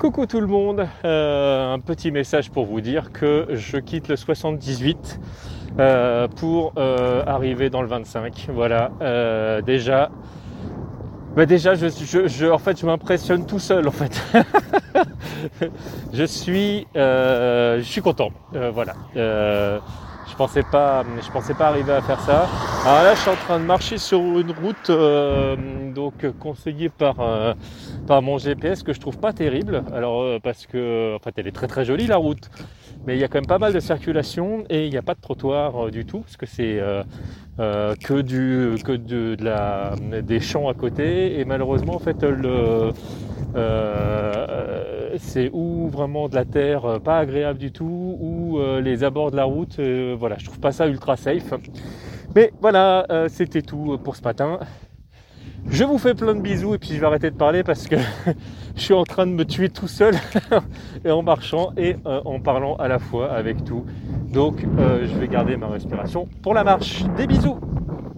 Coucou tout le monde, euh, un petit message pour vous dire que je quitte le 78 euh, pour euh, arriver dans le 25. Voilà, déjà, bah déjà, je, je, en fait, je m'impressionne tout seul en fait. je suis, je suis content. voilà je pensais pas, je pensais pas arriver à faire ça. Alors là, je suis en train de marcher sur une route euh, donc conseillée par euh, par mon GPS que je trouve pas terrible. Alors euh, parce que en fait, elle est très très jolie la route, mais il y a quand même pas mal de circulation et il n'y a pas de trottoir du tout parce que c'est que du que de, la des champs à côté et malheureusement en fait le c'est ou vraiment de la terre euh, pas agréable du tout, ou euh, les abords de la route, euh, voilà, je trouve pas ça ultra safe. Mais voilà, c'était tout pour ce matin. Je vous fais plein de bisous et puis je vais arrêter de parler parce que je suis en train de me tuer tout seul et en marchant et en parlant à la fois avec tout. Donc je vais garder ma respiration pour la marche. Des bisous